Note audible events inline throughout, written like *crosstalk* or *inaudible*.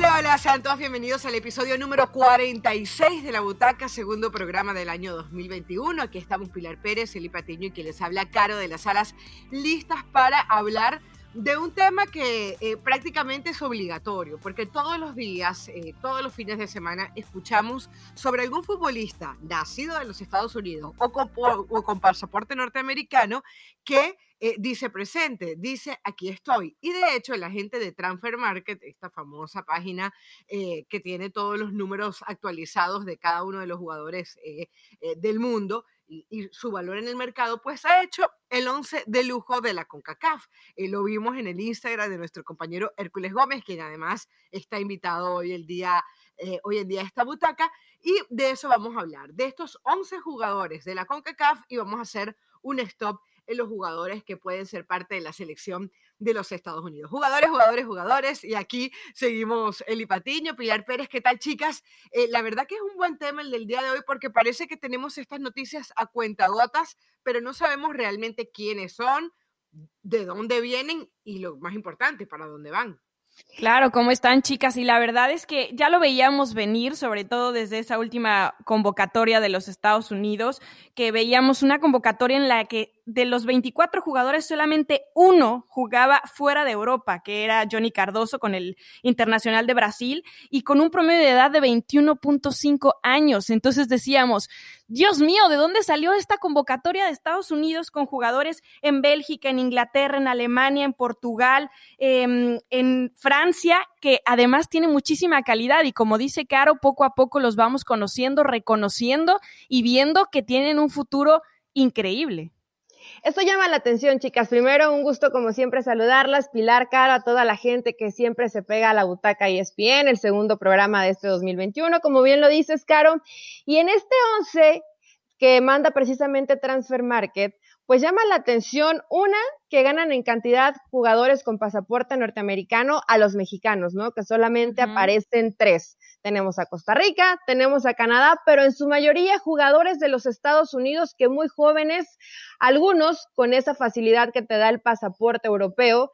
Hola, hola, sean todos bienvenidos al episodio número 46 de La Butaca, segundo programa del año 2021. Aquí estamos Pilar Pérez, Eli Patiño y quien les habla Caro de las Alas, listas para hablar de un tema que eh, prácticamente es obligatorio, porque todos los días, eh, todos los fines de semana, escuchamos sobre algún futbolista nacido en los Estados Unidos o con, o con pasaporte norteamericano que eh, dice presente, dice aquí estoy. Y de hecho, la gente de Transfer Market, esta famosa página que tiene todos los números actualizados de cada uno de los jugadores del mundo, y, su valor en el mercado, pues ha hecho el 11 de lujo de la CONCACAF. Eh, lo vimos en el Instagram de nuestro compañero Hércules Gómez, quien además está invitado hoy, el día, eh, hoy en día a esta butaca. Y de eso vamos a hablar, de estos 11 jugadores de la CONCACAF y vamos a hacer un stop en los jugadores que pueden ser parte de la selección de los Estados Unidos. Jugadores, jugadores, jugadores. Y aquí seguimos Eli Patiño, Pilar Pérez. ¿Qué tal, chicas? Eh, la verdad que es un buen tema el del día de hoy porque parece que tenemos estas noticias a cuentagotas, pero no sabemos realmente quiénes son, de dónde vienen y lo más importante, para dónde van. Claro, ¿cómo están chicas? Y la verdad es que ya lo veíamos venir, sobre todo desde esa última convocatoria de los Estados Unidos, que veíamos una convocatoria en la que de los 24 jugadores solamente uno jugaba fuera de Europa, que era Johnny Cardoso con el Internacional de Brasil y con un promedio de edad de 21.5 años. Entonces decíamos, Dios mío, ¿de dónde salió esta convocatoria de Estados Unidos con jugadores en Bélgica, en Inglaterra, en Alemania, en Portugal, em, en Francia, que además tiene muchísima calidad y como dice Caro, poco a poco los vamos conociendo, reconociendo y viendo que tienen un futuro increíble. Esto llama la atención, chicas. Primero, un gusto como siempre saludarlas, Pilar Cara, a toda la gente que siempre se pega a la butaca y es bien, el segundo programa de este 2021, como bien lo dices, Caro. Y en este 11 que manda precisamente Transfer Market, pues llama la atención una que ganan en cantidad jugadores con pasaporte norteamericano a los mexicanos, ¿no? Que solamente aparecen tres. Tenemos a Costa Rica, tenemos a Canadá, pero en su mayoría jugadores de los Estados Unidos que muy jóvenes, algunos con esa facilidad que te da el pasaporte europeo,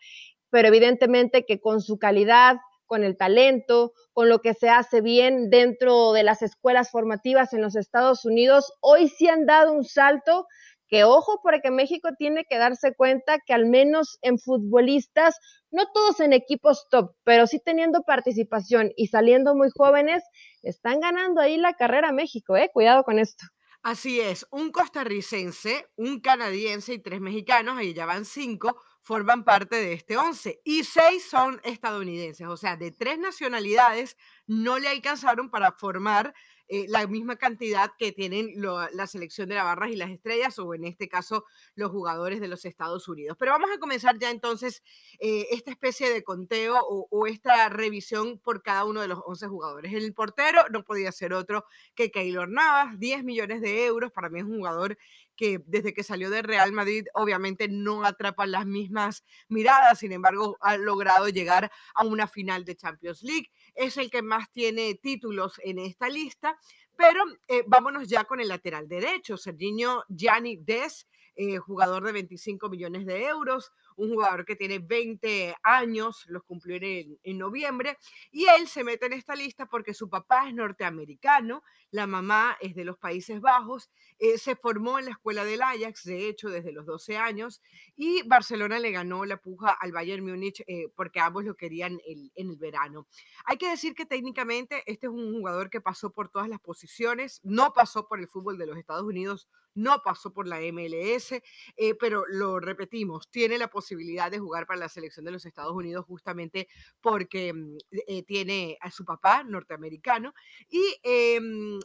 pero evidentemente que con su calidad, con el talento, con lo que se hace bien dentro de las escuelas formativas en los Estados Unidos, hoy sí han dado un salto que ojo porque México tiene que darse cuenta que al menos en futbolistas, no todos en equipos top, pero sí teniendo participación y saliendo muy jóvenes, están ganando ahí la carrera México, eh, cuidado con esto. Así es, un costarricense, un canadiense y tres mexicanos, ahí ya van cinco, forman parte de este once y seis son estadounidenses, o sea, de tres nacionalidades no le alcanzaron para formar eh, la misma cantidad que tienen la selección de la Barras y las Estrellas, o en este caso los jugadores de los Estados Unidos. Pero vamos a comenzar ya entonces eh, esta especie de conteo o, esta revisión por cada uno de los 11 jugadores. El portero no podía ser otro que Keylor Navas, 10 millones de euros, para mí es un jugador que desde que salió de Real Madrid obviamente no atrapa las mismas miradas, sin embargo ha logrado llegar a una final de Champions League, es el que más tiene títulos en esta lista, pero eh, vámonos ya con el lateral derecho, Serginho Gianni Des, eh, jugador de 25 millones de euros, un jugador que tiene 20 años, los cumplió en, en, noviembre, y él se mete en esta lista porque su papá es norteamericano, la mamá es de los Países Bajos, eh, se formó en la escuela del Ajax, de hecho, desde los 12 años, y Barcelona le ganó la puja al Bayern Múnich eh, porque ambos lo querían en el verano. Hay que decir que técnicamente este es un jugador que pasó por todas las posiciones, no pasó por el fútbol de los Estados Unidos, no pasó por la MLS, eh, pero lo repetimos, tiene la posibilidad de jugar para la selección de los Estados Unidos justamente porque mm, eh, tiene a su papá norteamericano y em,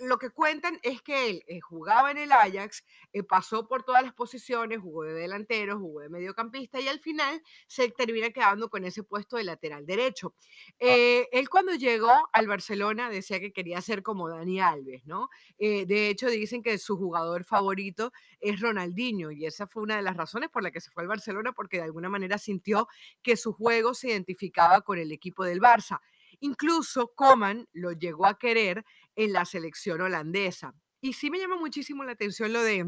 lo que cuentan es que él eh, jugaba en el Ajax, eh, pasó por todas las posiciones, jugó de delantero, jugó de mediocampista y al final se termina quedando con ese puesto de lateral derecho. Ah. Eh, él cuando llegó al Barcelona decía que quería ser como Dani Alves, ¿no? de hecho dicen que su jugador favorito es Ronaldinho y esa fue una de las razones por la que se fue al Barcelona porque de alguna manera sintió que su juego se identificaba con el equipo del Barça. Incluso Coman lo llegó a querer en la selección holandesa. Y sí me llama muchísimo la atención lo de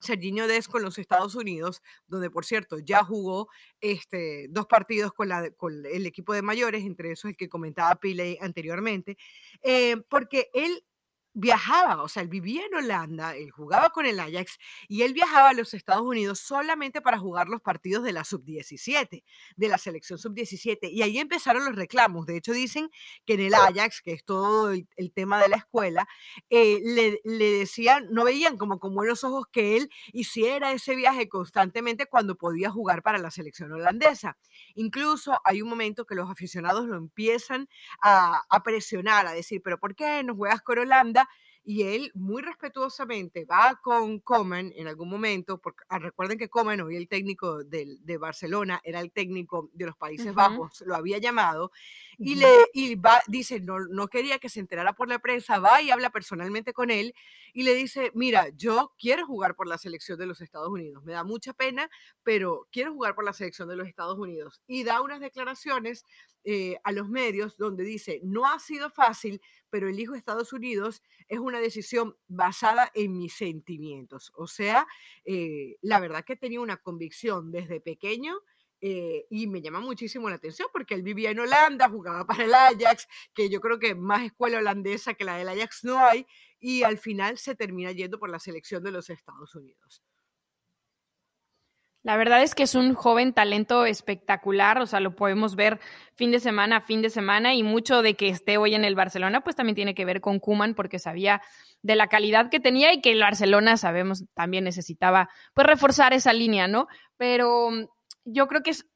Serginho Des con los Estados Unidos, donde por cierto ya jugó este, dos partidos con, la, con el equipo de mayores, entre esos el que comentaba Pile anteriormente, eh, porque él viajaba, o sea, él vivía en Holanda, él jugaba con el Ajax y él viajaba a los Estados Unidos solamente para jugar los partidos de la sub-17, de la selección sub-17. Y ahí empezaron los reclamos. De hecho, dicen que en el Ajax, que es todo el, tema de la escuela, eh, le, decían, no veían como con buenos ojos que él hiciera ese viaje constantemente cuando podía jugar para la selección holandesa. Incluso hay un momento que los aficionados lo empiezan a, a presionar, a decir, pero ¿por qué no juegas con Holanda? Y él muy respetuosamente va con Coman en algún momento, porque ah, recuerden que Coman, hoy el técnico de, de Barcelona, era el técnico de los Países Bajos, lo había llamado, y, le, y va, dice, no, no quería que se enterara por la prensa, va y habla personalmente con él y le dice, mira, yo quiero jugar por la selección de los Estados Unidos, me da mucha pena, pero quiero jugar por la selección de los Estados Unidos. Y da unas declaraciones eh, a los medios donde dice, no ha sido fácil, pero elijo Estados Unidos es una decisión basada en mis sentimientos. O sea, eh, la verdad que tenía una convicción desde pequeño eh, y me llama muchísimo la atención porque él vivía en Holanda, jugaba para el Ajax, que yo creo que más escuela holandesa que la del Ajax no hay, y al final se termina yendo por la selección de los Estados Unidos. La verdad es que es un joven talento espectacular, o sea, lo podemos ver fin de semana fin de semana y mucho de que esté hoy en el Barcelona, pues también tiene que ver con Kuman porque sabía de la calidad que tenía y que el Barcelona, sabemos, también necesitaba pues reforzar esa línea, ¿no? Pero yo creo que es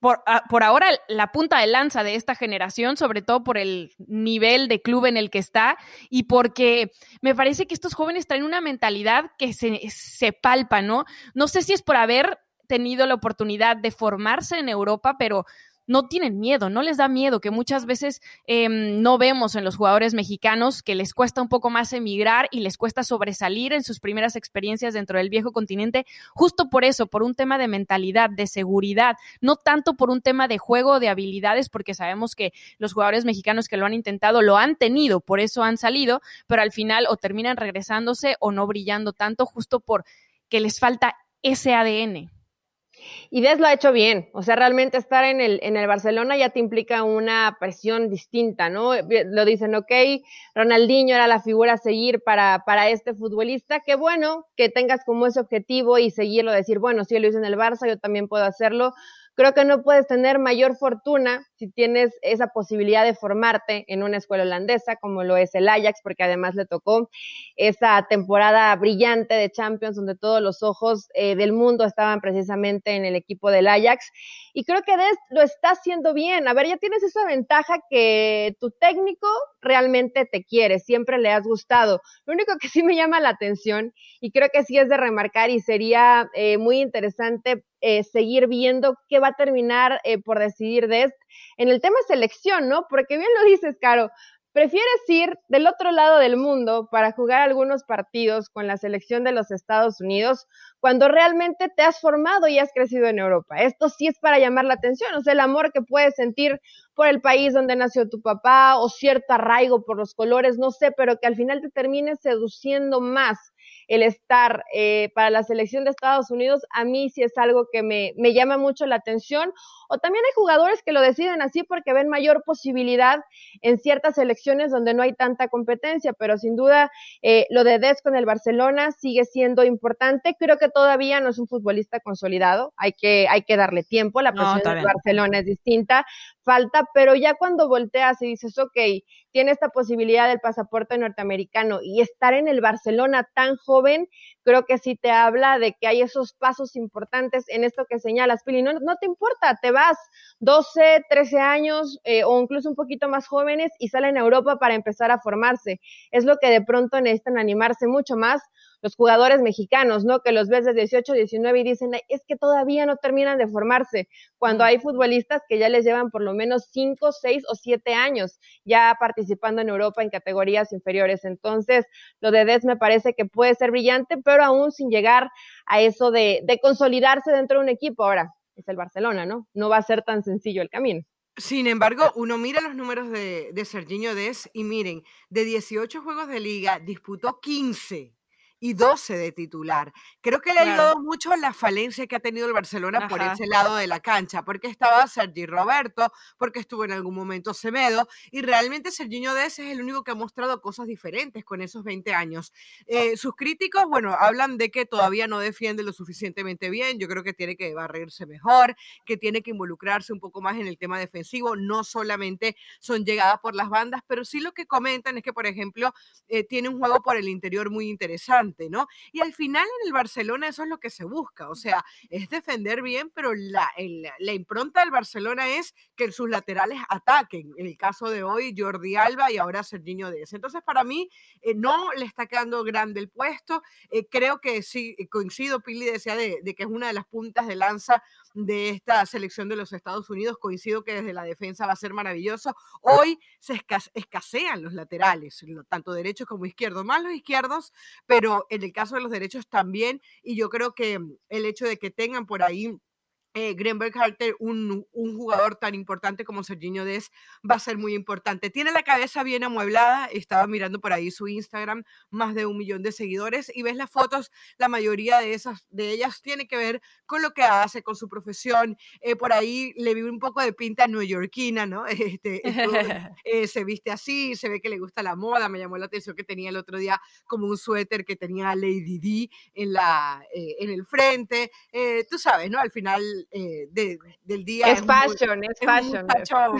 por, ah, por, ahora la punta de lanza de esta generación, sobre todo por el nivel de club en el que está y porque me parece que estos jóvenes traen una mentalidad que se, se palpa, ¿no? No sé si es por haber tenido la oportunidad de formarse en Europa, pero no tienen miedo, no les da miedo, que muchas veces em, no vemos en los jugadores mexicanos que les cuesta un poco más emigrar y les cuesta sobresalir en sus primeras experiencias dentro del viejo continente, justo por eso, por un tema de mentalidad, de seguridad, no tanto por un tema de juego, de habilidades, porque sabemos que los jugadores mexicanos que lo han intentado lo han tenido, por eso han salido, pero al final o terminan regresándose o no brillando tanto, justo por que les falta ese ADN. Y Des lo ha hecho bien, o sea, realmente estar en el, en el Barcelona ya te implica una presión distinta, ¿no? Lo dicen, ok, Ronaldinho era la figura a seguir para, para este futbolista, qué bueno que tengas como ese objetivo y seguirlo, decir, bueno, si él lo hizo en el Barça, yo también puedo hacerlo, Creo que no puedes tener mayor fortuna si tienes esa posibilidad de formarte en una escuela holandesa como lo es el Ajax, porque además le tocó esa temporada brillante de Champions donde todos los ojos eh, del mundo estaban precisamente en el equipo del Ajax. Y creo que Des lo está haciendo bien. A ver, ya tienes esa ventaja que tu técnico realmente te quiere, siempre le has gustado. Lo único que sí me llama la atención y creo que sí es de remarcar y sería eh, muy interesante eh, seguir viendo qué va a terminar eh, por decidir de este. En el tema selección, ¿no? Porque bien lo dices, Caro, prefieres ir del otro lado del mundo para jugar algunos partidos con la selección de los Estados Unidos cuando realmente te has formado y has crecido en Europa. Esto sí es para llamar la atención, o sea, el amor que puedes sentir por el país donde nació tu papá o cierto arraigo por los colores, no sé, pero que al final te termine seduciendo más el estar eh, para la selección de Estados Unidos, a mí sí es algo que me, me llama mucho la atención. O también hay jugadores que lo deciden así porque ven mayor posibilidad en ciertas selecciones donde no hay tanta competencia, pero sin duda eh, lo de Des con el Barcelona sigue siendo importante. Creo que todavía no es un futbolista consolidado, hay que, hay que darle tiempo, la presión del Barcelona es distinta, falta, pero ya cuando volteas y dices, ok, tiene esta posibilidad del pasaporte norteamericano y estar en el Barcelona tan joven, creo que sí te habla de que hay esos pasos importantes en esto que señalas, Pili. No, no te importa, te vas 12, 13 años eh, o incluso un poquito más jóvenes y salen a Europa para empezar a formarse. Es lo que de pronto necesitan animarse mucho más los jugadores mexicanos, ¿no? Que los ves de 18, 19 y dicen, es que todavía no terminan de formarse, cuando hay futbolistas que ya les llevan por lo menos 5, 6 o 7 años ya participando en Europa en categorías inferiores. Entonces, lo de Des me parece que puede ser brillante, pero aún sin llegar a eso de, de consolidarse dentro de un equipo. Ahora, es el Barcelona, ¿no? No va a ser tan sencillo el camino. Sin embargo, uno mira los números de, de Serginho Des y miren, de 18 juegos de liga disputó 15 y 12 de titular. Creo que le ha ayudado mucho la falencia que ha tenido el Barcelona por ese lado de la cancha, porque estaba Sergi Roberto, porque estuvo en algún momento Semedo, y realmente Serginho Dez es el único que ha mostrado cosas diferentes con esos 20 años. Eh, sus críticos, bueno, hablan de que todavía no defiende lo suficientemente bien, yo creo que tiene que barrerse mejor, que tiene que involucrarse un poco más en el tema defensivo, no solamente son llegadas por las bandas, pero sí lo que comentan es que, por ejemplo, eh, tiene un juego por el interior muy interesante ¿no? Y al final en el Barcelona eso es lo que se busca, o sea, es defender bien, pero la, la impronta del Barcelona es que sus laterales ataquen. En el caso de hoy, Jordi Alba y ahora Serginho Dez. Entonces, para mí, eh, no le está quedando grande el puesto. Eh, creo que sí, coincido, Pili decía de, de que es una de las puntas de lanza de esta selección de los Estados Unidos. Coincido que desde la defensa va a ser maravilloso. Hoy se escasean los laterales, tanto derechos como izquierdos, más los izquierdos, pero en el caso de los derechos también. Y yo creo que el hecho de que tengan por ahí eh, Greenberg Harter, un, un, jugador tan importante como Serginho Dez, va a ser muy importante. Tiene la cabeza bien amueblada, estaba mirando por ahí su Instagram, más de un millón de seguidores, y ves las fotos, la mayoría de esas, de ellas tiene que ver con lo que hace, con su profesión. Eh, por ahí le vi un poco de pinta neoyorquina, ¿no? *laughs* Este, *laughs* eh, se viste así, se ve que le gusta la moda, me llamó la atención que tenía el otro día como un suéter que tenía Lady D en, la, en el frente. tú sabes, ¿no? Al final eh, del día. Es, fashion, es, fashion.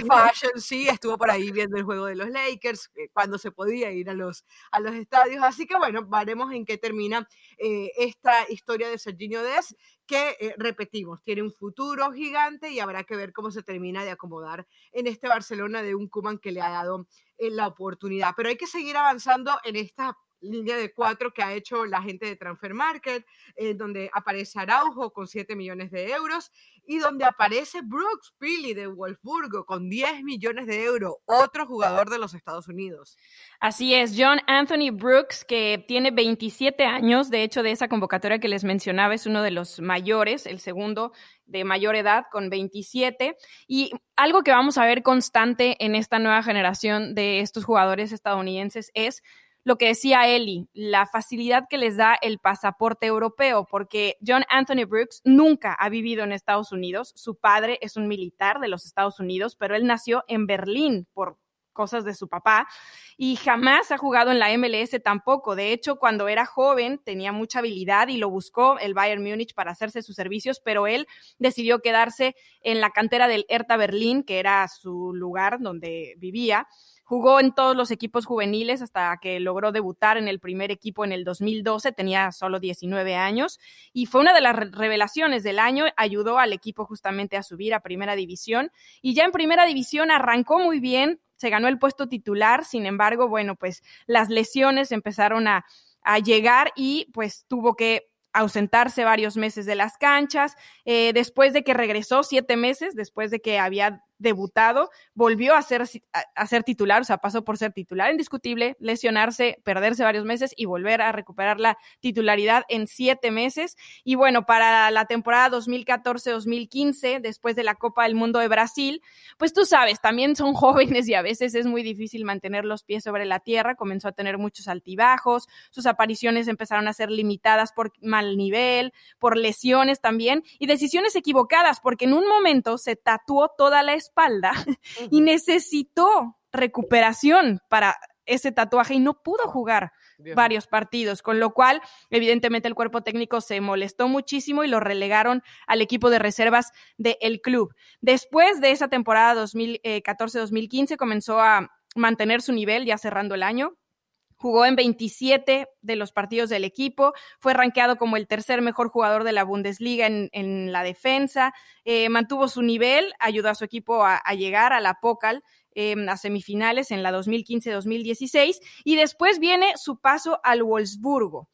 fashion, sí, estuvo por ahí viendo el juego de los Lakers, eh, cuando se podía ir a los, a los estadios. Así que bueno, veremos en qué termina eh, esta historia de Serginho Dez, que repetimos, tiene un futuro gigante y habrá que ver cómo se termina de acomodar en este Barcelona de un Kuman que le ha dado la oportunidad. Pero hay que seguir avanzando en esta línea de cuatro que ha hecho la gente de Transfer Market, eh, donde aparece Araujo con 7 millones de euros y donde aparece Brooks Pili de Wolfsburgo con 10 millones de euros, otro jugador de los Estados Unidos. Así es, John Anthony Brooks, que tiene 27 años, de hecho de esa convocatoria que les mencionaba es uno de los mayores, el segundo de mayor edad con 27 y algo que vamos a ver constante en esta nueva generación de estos jugadores estadounidenses es lo que decía Eli, la facilidad que les da el pasaporte europeo, porque John Anthony Brooks nunca ha vivido en Estados Unidos. Su padre es un militar de los Estados Unidos, pero él nació en Berlín por cosas de su papá y jamás ha jugado en la MLS tampoco. De hecho, cuando era joven tenía mucha habilidad y lo buscó el Bayern Múnich para hacerse sus servicios, pero él decidió quedarse en la cantera del Hertha Berlín, que era su lugar donde vivía Jugó en todos los equipos juveniles hasta que logró debutar en el primer equipo en el 2012, tenía solo 19 años y fue una de las revelaciones del año, ayudó al equipo justamente a subir a primera división y ya en primera división arrancó muy bien, se ganó el puesto titular, sin embargo, bueno, pues las lesiones empezaron a, a llegar y pues tuvo que ausentarse varios meses de las canchas. Eh, después de que regresó siete meses, después de que había debutado, volvió a ser, a, ser titular, o sea, pasó por ser titular indiscutible, lesionarse, perderse varios meses y volver a recuperar la titularidad en siete meses. Y bueno, para la temporada 2014-2015, después de la Copa del Mundo de Brasil, pues tú sabes, también son *laughs* jóvenes y a veces es muy difícil mantener los pies sobre la tierra, comenzó a tener muchos altibajos, sus apariciones empezaron a ser limitadas por mal nivel, por lesiones también y decisiones equivocadas, porque en un momento se tatuó toda la espalda *laughs* y necesitó recuperación para ese tatuaje y no pudo jugar varios partidos, con lo cual evidentemente el cuerpo técnico se molestó muchísimo y lo relegaron al equipo de reservas del club. Después de esa temporada 2014-2015 comenzó a mantener su nivel ya cerrando el año, Jugó en 27 de los partidos del equipo, fue rankeado como el tercer mejor jugador de la Bundesliga en, la defensa, eh, mantuvo su nivel, ayudó a su equipo a, llegar a la Pocal em, a semifinales en la 2015-2016 y después viene su paso al Wolfsburgo.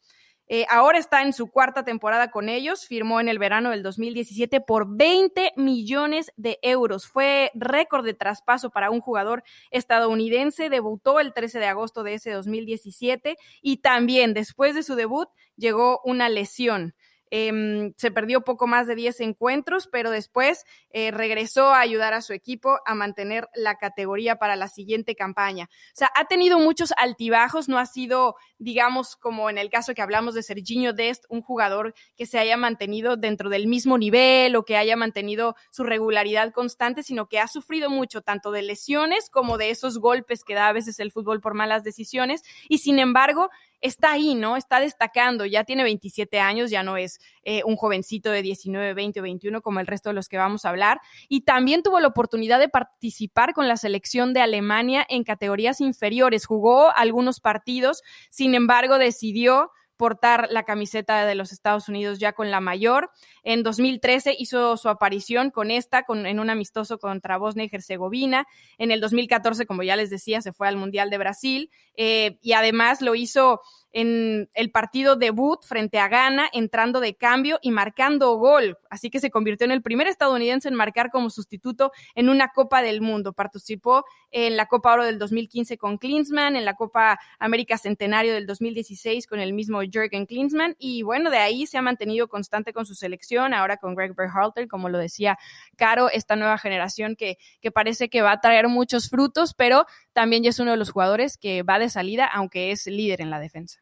Eh, ahora está en su cuarta temporada con ellos, firmó en el verano del 2017 por 20 millones de euros. Fue récord de traspaso para un jugador estadounidense, debutó el 13 de agosto de ese 2017 y también después de su debut llegó una lesión. Em, se perdió poco más de 10 encuentros, pero después eh, regresó a ayudar a su equipo a mantener la categoría para la siguiente campaña. O sea, ha tenido muchos altibajos, no ha sido, digamos, como en el caso que hablamos de Serginho Dest, un jugador que se haya mantenido dentro del mismo nivel o que haya mantenido su regularidad constante, sino que ha sufrido mucho tanto de lesiones como de esos golpes que da a veces el fútbol por malas decisiones y sin embargo está ahí, ¿no? Está destacando, ya tiene 27 años, ya no es eh, un jovencito de 19, 20 o 21 como el resto de los que vamos a hablar. Y también tuvo la oportunidad de participar con la selección de Alemania en categorías inferiores. Jugó algunos partidos, sin embargo, decidió portar la camiseta de los Estados Unidos ya con la mayor. En 2013 hizo su aparición con esta con, en un amistoso contra Bosnia y Herzegovina. En el 2014, como ya les decía, se fue al Mundial de Brasil eh, y además lo hizo en el partido debut frente a Ghana, entrando de cambio y marcando gol. Así que se convirtió en el primer estadounidense en marcar como sustituto en una Copa del Mundo. Participó en la Copa Oro del 2015 con Klinsmann, en la Copa América Centenario del 2016 con el mismo Jürgen Klinsmann. Y bueno, de ahí se ha mantenido constante con su selección, ahora con Greg Berhalter, como lo decía Caro, esta nueva generación que, que parece que va a traer muchos frutos, pero también ya es uno de los jugadores que va de salida, aunque es líder en la defensa.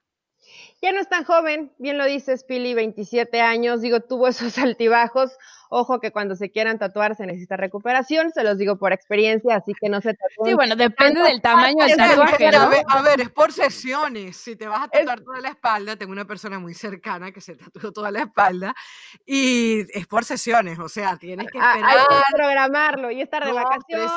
Ya no es tan joven, bien lo dices, Pili, 27 años, digo, tuvo esos *laughs* altibajos, Ojo que cuando se quieran tatuar se necesita recuperación, se los digo por experiencia, así que no se tatúen. Sí, bueno, depende del tamaño del tatuaje, ¿no? A ver, es por sesiones. Si te vas a tatuar toda la espalda, tengo una persona muy cercana que se tatuó toda la espalda y es por sesiones, o sea, tienes que esperar. Hay que programarlo y estar de vacaciones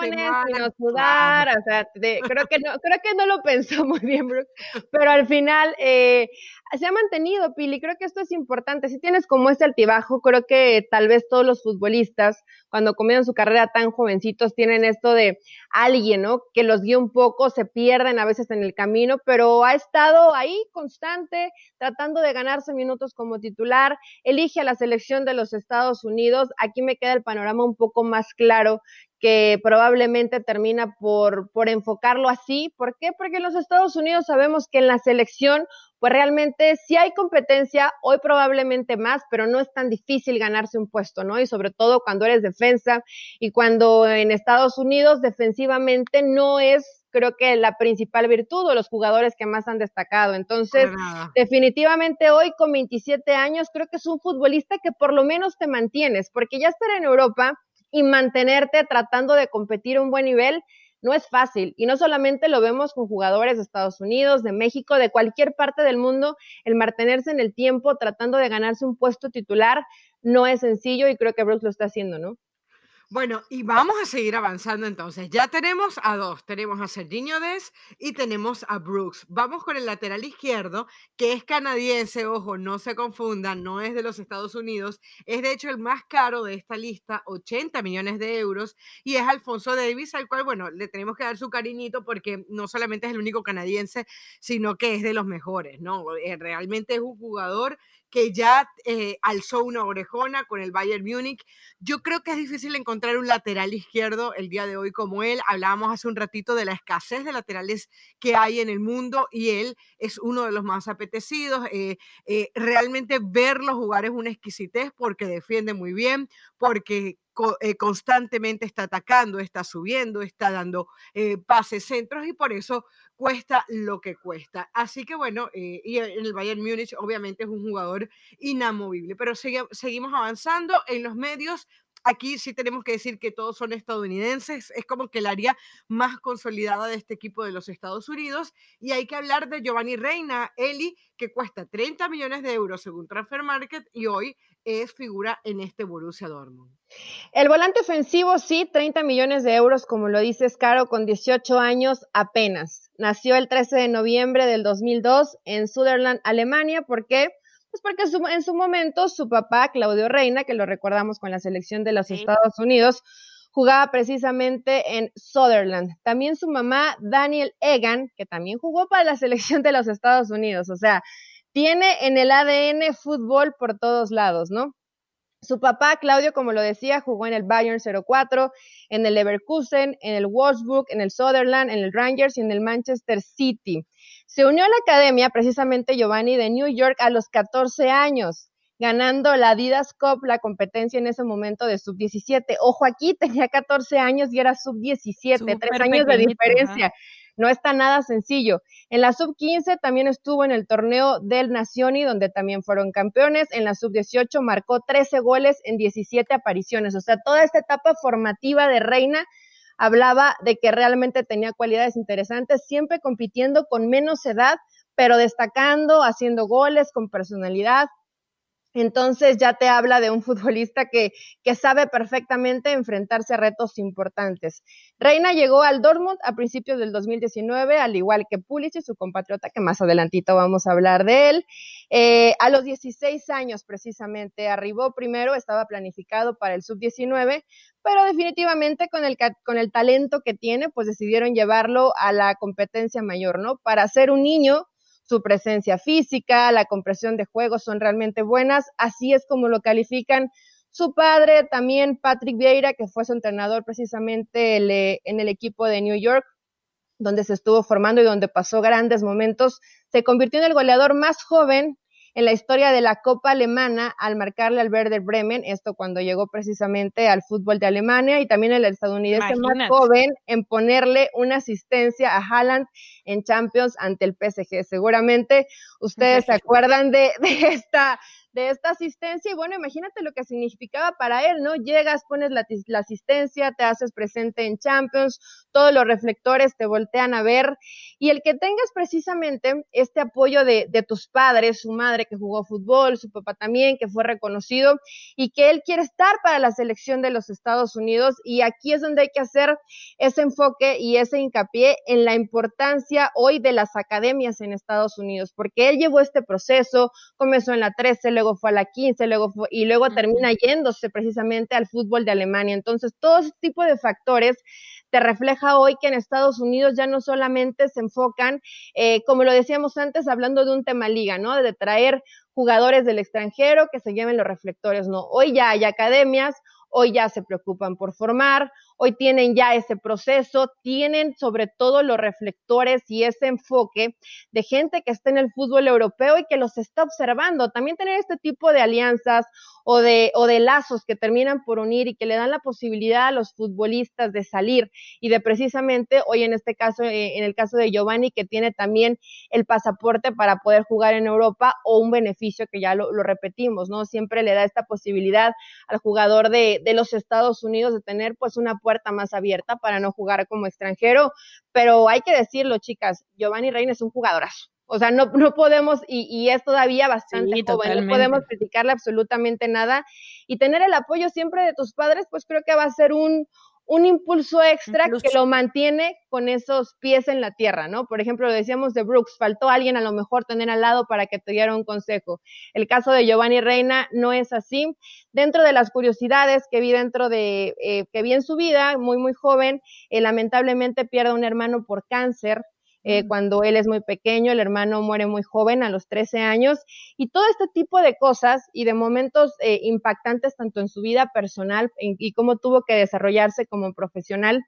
y no sudar, o sea, creo, que no, *laughs* creo que no lo pensó muy bien, Brooke, pero al final eh, se ha mantenido, Pili, creo que esto es importante. Si tienes como este altibajo, creo que tal vez todos los futbolistas, cuando comienzan su carrera tan jovencitos, tienen esto de alguien, ¿no? Que los guíe un poco, se pierden a veces en el camino, pero ha estado ahí constante, tratando de ganarse minutos como titular, elige a la selección de los Estados Unidos. Aquí me queda el panorama un poco más claro que probablemente termina por, por enfocarlo así. ¿Por qué? Porque en los Estados Unidos sabemos que en la selección, pues realmente sí hay competencia, hoy probablemente más, pero no es tan difícil ganarse un puesto, ¿no? Y sobre todo cuando eres defensa y cuando en Estados Unidos defensivamente no es creo que la principal virtud o los jugadores que más han destacado. Entonces, definitivamente hoy con 27 años, creo que es un futbolista que por lo menos te mantienes, porque ya estar en Europa y mantenerte tratando de competir a un buen nivel no es fácil. Y no solamente lo vemos con jugadores de Estados Unidos, de México, de cualquier parte del mundo, el mantenerse en el tiempo tratando de ganarse un puesto titular no es sencillo y creo que Bruce lo está haciendo, ¿no? Bueno, y vamos a seguir avanzando entonces. Ya tenemos a dos, tenemos a Serginho Des y tenemos a Brooks. Vamos con el lateral izquierdo, que es canadiense, ojo, no se confundan, no es de los Estados Unidos, es de hecho el más caro de esta lista, 80 millones de euros, y es Alfonso Davis, al cual, bueno, le tenemos que dar su cariñito porque no solamente es el único canadiense, sino que es de los mejores, ¿no? Eh, realmente es un jugador que ya eh, alzó una orejona con el Bayern Múnich. Yo creo que es difícil encontrar un lateral izquierdo el día de hoy como él. Hablábamos hace un ratito de la escasez de laterales que hay en el mundo y él es uno de los más apetecidos. Eh, eh, realmente verlo jugar es una exquisitez porque defiende muy bien, porque constantemente está atacando, está subiendo, está dando pases centros y por eso cuesta lo que cuesta. Así que bueno, eh, y en el Bayern Múnich obviamente es un jugador inamovible, pero seguimos avanzando en los medios. Aquí sí tenemos que decir que todos son estadounidenses, es como que el área más consolidada de este equipo de los Estados Unidos. Y hay que hablar de Giovanni Reina, Eli, que cuesta 30 millones de euros según Transfer Market y hoy es figura en este Borussia Dortmund. El volante ofensivo, sí, 30 millones de euros, como lo dices, Caro, con 18 años apenas. Nació el 13 de noviembre del 2002 en Sutherland, Alemania. ¿Por qué? Pues porque en su momento su papá, Claudio Reina, que lo recordamos con la selección de los Estados Unidos, jugaba precisamente en Sutherland. También su mamá, Daniel Egan, que también jugó para la *laughs* selección de los Estados Unidos. O sea, tiene en el ADN fútbol por todos lados, ¿no? Su papá, Claudio, como lo decía, jugó en el Bayern 04, en el Leverkusen, en el Wolfsburg, en el Sutherland, en el Rangers y en el Manchester City. Se unió a la academia precisamente Giovanni de New York a los 14 años. ganando la Adidas Cup, la competencia en ese momento de sub-17. Ojo aquí, tenía 14 años y era sub-17, tres años de diferencia. No está nada sencillo. En la sub-15 también estuvo en el torneo del Nacioni, donde también fueron campeones. En la sub-18 marcó 13 goles en 17 apariciones. O sea, toda esta etapa formativa de Reina hablaba de que realmente tenía cualidades interesantes, siempre compitiendo con menos edad, pero destacando, haciendo goles con personalidad, entonces ya te habla de un futbolista que, que, sabe perfectamente enfrentarse a retos importantes. Reina llegó al Dortmund a principios del 2019, al igual que Pulisic, su compatriota, que más adelantito vamos a hablar de él. Eh, a los 16 años precisamente arribó primero, estaba planificado para el sub-19, pero definitivamente con el, con el talento que tiene, pues decidieron llevarlo a la competencia mayor, ¿no? Para ser un niño su presencia física, la compresión de juegos son realmente buenas, así es como lo califican su padre, también Patrick Vieira, que fue su entrenador precisamente en el equipo de New York, donde se estuvo formando y donde pasó grandes momentos, se convirtió en el goleador más joven en la historia de la Copa Alemana al marcarle al Werder Bremen, esto cuando llegó precisamente al fútbol de Alemania y también el estadounidense más joven en ponerle una asistencia a Haaland en Champions ante el PSG. Seguramente ustedes *laughs* se acuerdan de, de esta de esta asistencia y bueno, imagínate lo que significaba para él, ¿no? Llegas, pones la, asistencia, te haces presente en Champions, todos los reflectores te voltean a ver y el que tengas precisamente este apoyo de, de tus padres, su madre que jugó fútbol, su papá también, que fue reconocido y que él quiere estar para la selección de los Estados Unidos y aquí es donde hay que hacer ese enfoque y ese hincapié en la importancia hoy de las academias en Estados Unidos, porque él llevó este proceso, comenzó en la 13, luego fue a la 15, luego y luego termina yéndose precisamente al fútbol de Alemania. Entonces, todo ese tipo de factores te refleja hoy que en Estados Unidos ya no solamente se enfocan, eh, como lo decíamos antes, hablando de un tema liga, ¿no? De traer jugadores del extranjero que se lleven los reflectores, no. Hoy ya hay academias, hoy ya se preocupan por formar, hoy tienen ya ese proceso, tienen sobre todo los reflectores y ese enfoque de gente que está en el fútbol europeo y que los está observando. También tener este tipo de alianzas o de, o de lazos que terminan por unir y que le dan la posibilidad a los futbolistas de salir y de precisamente hoy en este caso, eh, en el caso de Giovanni, que tiene también el pasaporte para poder jugar en Europa o un beneficio que ya lo, repetimos, ¿no? Siempre le da esta posibilidad al jugador de, de los Estados Unidos de tener pues una puerta más abierta para no jugar como extranjero, pero hay que decirlo, chicas, Giovanni Reina es un jugadorazo. O sea, no, no podemos, y, y es todavía bastante joven, no podemos criticarle absolutamente nada. Y tener el apoyo siempre de tus padres, pues creo que va a ser un, un impulso extra que lo mantiene con esos pies en la tierra, ¿no? Por ejemplo, lo decíamos de Brooks, faltó alguien a lo mejor tener al lado para que te diera un consejo. El caso de Giovanni Reina no es así. Dentro de las curiosidades que vi dentro de, eh, que vi en su vida, muy, muy joven, eh, lamentablemente pierde un hermano por cáncer, eh, cuando él es muy pequeño, el hermano muere muy joven, a los 13 años, y todo este tipo de cosas y de momentos eh, impactantes tanto en su vida personal y cómo tuvo que desarrollarse como profesional.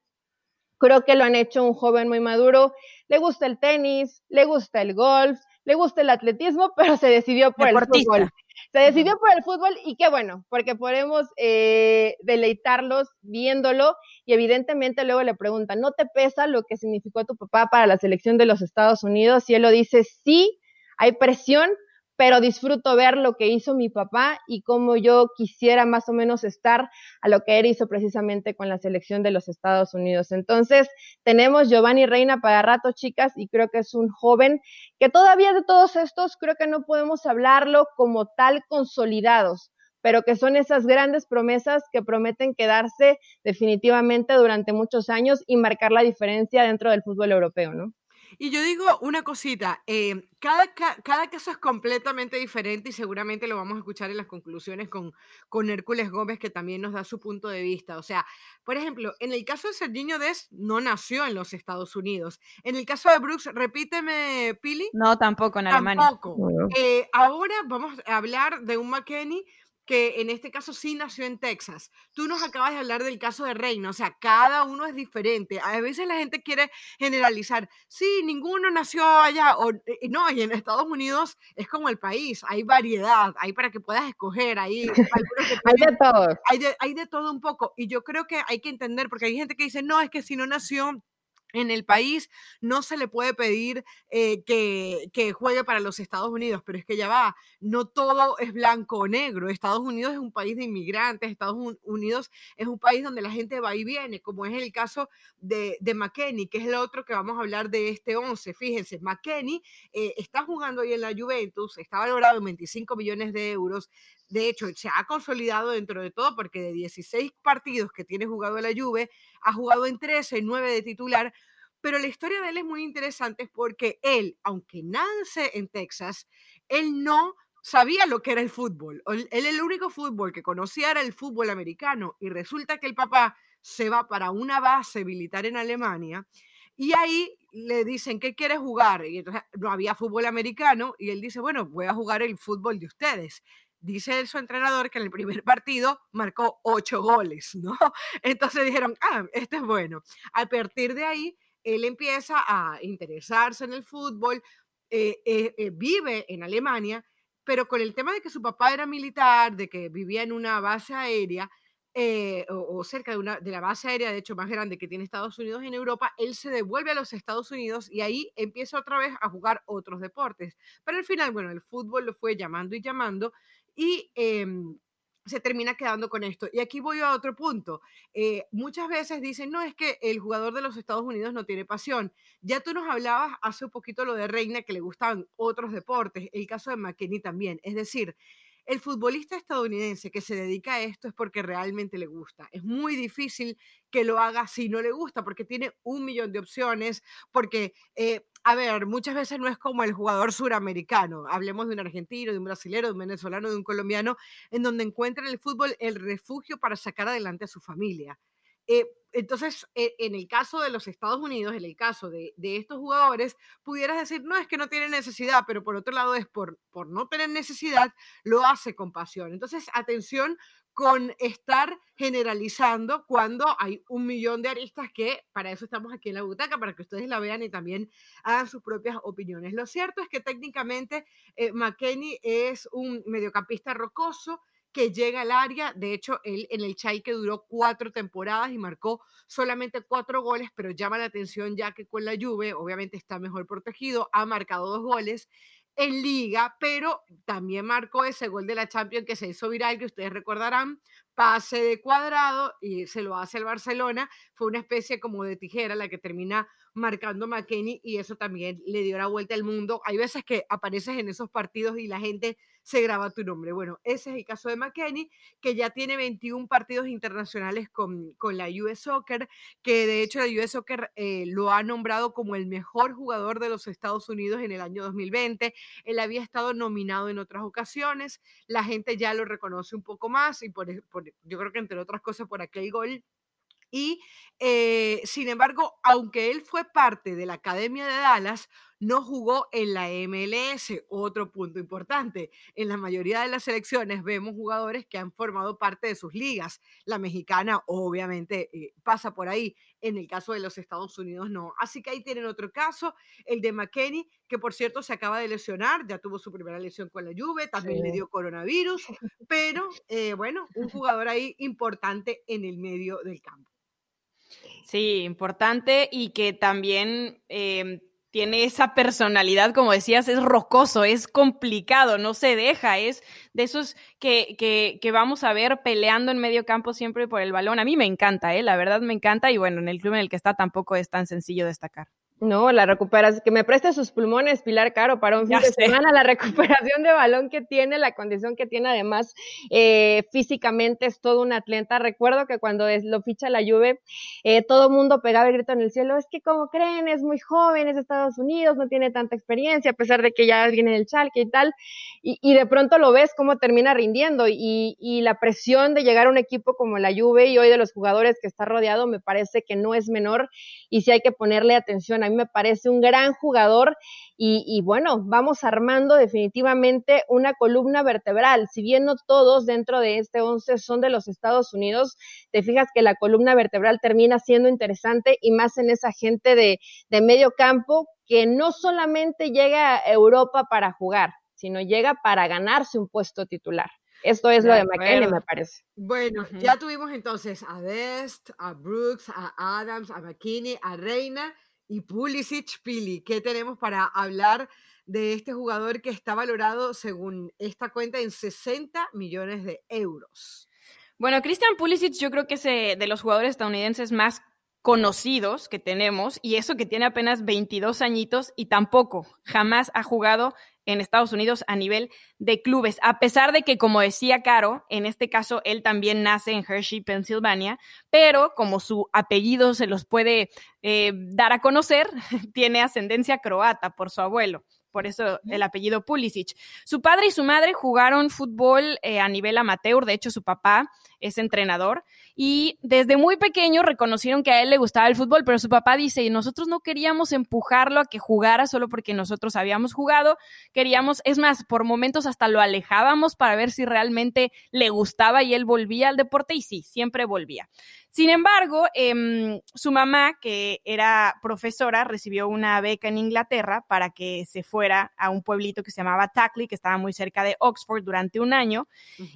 Creo que lo han hecho un joven muy maduro. Le gusta el tenis, le gusta el golf, le gusta el atletismo, *laughs* pero se decidió por el fútbol. Se decidió por el fútbol y qué bueno, porque podemos eh, deleitarlos viéndolo y evidentemente luego le preguntan, ¿no te pesa lo que significó tu papá para la selección de los Estados Unidos? Y él lo dice, sí, hay presión, pero disfruto ver lo que hizo mi papá y cómo yo quisiera más o menos estar a lo que él hizo precisamente con la selección de los Estados Unidos. Entonces, tenemos Giovanni Reina para rato, chicas, y creo que es un joven que todavía de todos estos creo que no podemos hablarlo como tal consolidados pero que son esas grandes promesas que prometen quedarse definitivamente durante muchos años y marcar la diferencia dentro del fútbol europeo, ¿no? Y yo digo una cosita, eh, cada, cada caso es completamente diferente y seguramente lo vamos a escuchar en las conclusiones con, con Hércules Gómez, que también nos da su punto de vista. O sea, por ejemplo, en el caso de Serginho Des, no nació en los Estados Unidos. En el caso de Brooks, repíteme, Pili. No, tampoco en Alemania. Tampoco. Eh, ahora vamos a hablar de un McKenny que en este caso sí nació en Texas. Tú nos acabas de hablar del caso de Reina, o sea, cada uno es diferente. A veces la gente quiere generalizar, sí, ninguno nació allá, o eh, no, y en Estados Unidos es como el país, hay variedad, hay para que puedas escoger, hay, *laughs* hay de todo. Hay de, hay de todo un poco, y yo creo que hay que entender, porque hay gente que dice, no, es que si no nació en el país no se le puede pedir eh, que, que, juegue para los Estados Unidos, pero es que ya va, no todo es blanco o negro. Estados Unidos es un país de inmigrantes, Estados Unidos es un país donde la gente va y viene, como es el caso de, de que es el otro que vamos a hablar de este 11. Fíjense, McKenney eh, está jugando ahí en la Juventus, está valorado en 25 millones de euros. De hecho, se ha consolidado dentro de todo porque de 16 partidos que tiene jugado la Juve, ha jugado en 13, 9 de titular, pero la historia de él es muy interesante porque él, aunque nace en Texas, él no sabía lo que era el fútbol. Él, el único fútbol que conocía era el fútbol americano y resulta que el papá se va para una base militar en Alemania y ahí le dicen, ¿qué quiere jugar? Y entonces no había fútbol americano y él dice, bueno, voy a jugar el fútbol de ustedes dice su entrenador que en el primer partido marcó ocho goles, ¿no? *laughs* Entonces dijeron, ah, este es bueno. A partir de ahí, él empieza a interesarse en el fútbol, eh, eh, eh, vive en Alemania, pero con el tema de que su papá era militar, de que vivía en una base aérea, o, cerca de, una, de la base aérea, de hecho, más grande que tiene Estados Unidos en Europa, él se devuelve a los Estados Unidos y ahí empieza otra vez a jugar otros deportes. Pero al final, bueno, el fútbol lo fue llamando y llamando y em, se termina quedando con esto. Y aquí voy a otro punto. Eh, muchas veces dicen, no, es que el jugador de los Estados Unidos no tiene pasión. Ya tú nos hablabas hace un poquito lo de Reina, que le gustaban otros deportes, el caso de McKinney también. Es decir, el futbolista estadounidense que se dedica a esto es porque realmente le gusta. Es muy difícil que lo haga si no le gusta, porque tiene un millón de opciones, porque eh, a ver, muchas veces no es como el jugador suramericano. Hablemos de un argentino, de un brasilero, de un venezolano, de un colombiano, en donde encuentra en el fútbol el refugio para sacar adelante a su familia. Eh, entonces, e, en el caso de los Estados Unidos, en el caso de, estos jugadores, pudieras decir, no, es que no tiene necesidad, pero por otro lado es por, por no tener necesidad, lo hace con pasión. Entonces, atención con estar generalizando cuando hay un millón de aristas que para eso estamos aquí en la butaca, para que ustedes la vean y también hagan sus propias opiniones. Lo cierto es que técnicamente eh, McKenney es un mediocampista rocoso que llega al área. De hecho, él en el Chay que duró cuatro temporadas y marcó solamente cuatro goles, pero llama la atención ya que con la Juve, obviamente está mejor protegido, ha marcado dos goles en liga, pero también marcó ese gol de la Champions que se hizo viral, que ustedes recordarán, pase de cuadrado y se lo hace el Barcelona, fue una especie como de tijera la que termina marcando McKenny y eso también le dio la vuelta al mundo. Hay veces que apareces en esos partidos y la gente se graba tu nombre. Bueno, ese es el caso de McKenny, que ya tiene 21 partidos internacionales con, con la US Soccer, que de hecho la US Soccer eh, lo ha nombrado como el mejor jugador de los Estados Unidos en el año 2020. Él había estado nominado en otras ocasiones, la gente ya lo reconoce un poco más y por, por yo creo que entre otras cosas por aquel gol y eh, sin embargo, aunque él fue parte de la Academia de Dallas, no jugó en la MLS. Otro punto importante. En la mayoría de las selecciones vemos jugadores que han formado parte de sus ligas. La mexicana obviamente eh, pasa por ahí. En el caso de los Estados Unidos no. Así que ahí tienen otro caso, el de McKenney, que por cierto se acaba de lesionar, ya tuvo su primera lesión con la Juve, también le dio coronavirus, pero eh, bueno, un jugador ahí importante en el medio del campo. Sí, importante y que también em, tiene esa personalidad, como decías, es rocoso, es complicado, no se deja, es de esos que, que, que, vamos a ver peleando en medio campo siempre por el balón. A mí me encanta, ¿eh? la verdad me encanta y bueno, en el club en el que está tampoco es tan sencillo destacar. No, la recuperación, que me preste sus pulmones, Pilar Caro, para un fin de semana, la *laughs* recuperación de balón que tiene, la condición que tiene, además, eh, físicamente es todo un atleta. Recuerdo que cuando lo ficha la Juve, eh, todo el mundo pegaba el grito en el cielo, es que como creen, es muy joven, es de Estados Unidos, no tiene tanta experiencia, a pesar de que ya alguien en el chalque y tal, y, y, de pronto lo ves cómo termina rindiendo, y, y la presión de llegar a un equipo como la Juve y hoy de los jugadores que está rodeado, me parece que no es menor, y sí hay que ponerle atención. A mí me parece un gran jugador y, bueno, vamos armando definitivamente una columna vertebral. Si bien no todos dentro de este 11 son de los Estados Unidos, te fijas que la columna vertebral termina siendo interesante y más en esa gente de, de medio campo que no solamente llega a Europa para jugar, sino llega para ganarse un puesto titular. Esto es lo de McKenny, me parece. Bueno, ya tuvimos entonces a Best, a Brooks, a Adams, a McKinney, a Reina y Pulisic Pili. ¿Qué tenemos para hablar de este jugador que está valorado según esta cuenta en 60 millones de euros? Bueno, Christian Pulisic yo creo que es eh, de los jugadores estadounidenses más conocidos que tenemos y eso que tiene apenas 22 añitos y tampoco jamás ha jugado en Estados Unidos a nivel de clubes, a pesar de que, como decía Caro, en este caso él también nace en Hershey, Pensilvania, pero como su apellido se los puede eh, dar a conocer, *laughs* tiene ascendencia croata por su abuelo por eso el apellido Pulisic. Su padre y su madre jugaron fútbol eh, a nivel amateur, de hecho su papá es entrenador y desde muy pequeño reconocieron que a él le gustaba el fútbol, pero su papá dice, nosotros no queríamos empujarlo a que jugara solo porque nosotros habíamos jugado, queríamos, es más, por momentos hasta lo alejábamos para ver si realmente le gustaba y él volvía al deporte y sí, siempre volvía. Sin embargo, em, su mamá, que era profesora, recibió una beca en Inglaterra para que se fuera a un pueblito que se llamaba Tackley, que estaba muy cerca de Oxford durante un año.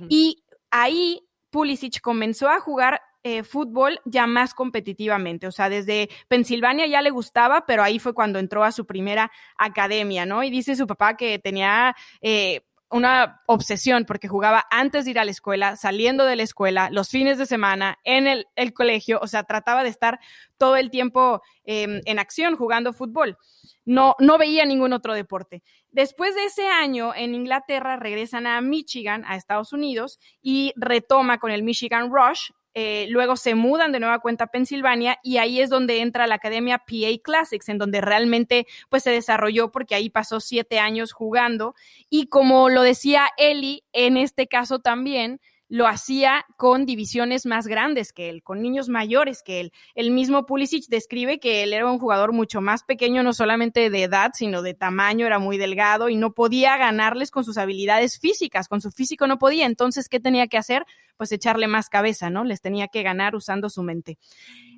Y ahí Pulisic comenzó a jugar eh, fútbol ya más competitivamente. O sea, desde Pensilvania ya le gustaba, pero ahí fue cuando entró a su primera academia, ¿no? Y dice su papá que tenía eh, una obsesión porque jugaba antes de ir a la escuela, saliendo de la escuela, los fines de semana, en el, colegio, o sea, trataba de estar todo el tiempo em, en acción jugando fútbol. No, no veía ningún otro deporte. Después de ese año en Inglaterra regresan a Michigan, a Estados Unidos, y retoma con el Michigan Rush eh, luego se mudan de nueva cuenta a Pensilvania y ahí es donde entra la academia PA Classics, en donde realmente pues se desarrolló porque ahí pasó siete años jugando. Y como lo decía Eli, en este caso también lo hacía con divisiones más grandes que él, con niños mayores que él. El mismo Pulisic describe que él era un jugador mucho más pequeño, no solamente de edad, sino de tamaño, era muy delgado y no podía ganarles con sus habilidades físicas, con su físico no podía. Entonces, ¿qué tenía que hacer? Pues echarle más cabeza, ¿no? Les tenía que ganar usando su mente.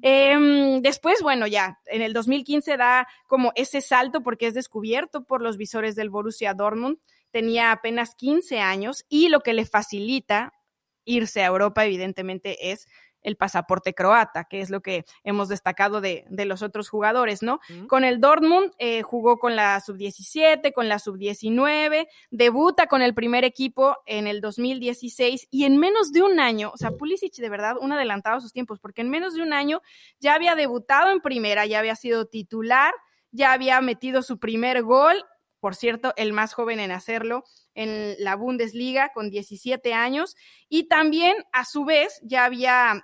Em, después, bueno, ya en el 2015 da como ese salto porque es descubierto por los visores del Borussia Dortmund tenía apenas 15 años y lo que le facilita irse a Europa, evidentemente, es el pasaporte croata, que es lo que hemos destacado de, los otros jugadores, ¿no? Con el Dortmund eh, jugó con la sub-17, con la sub-19, debuta con el primer equipo en el 2016 y en menos de un año, o sea, Pulisic de verdad un adelantado a sus tiempos, porque en menos de un año ya había debutado en primera, ya había sido titular, ya había metido su primer gol por cierto, el más joven en hacerlo en la Bundesliga con 17 años y también a su vez ya había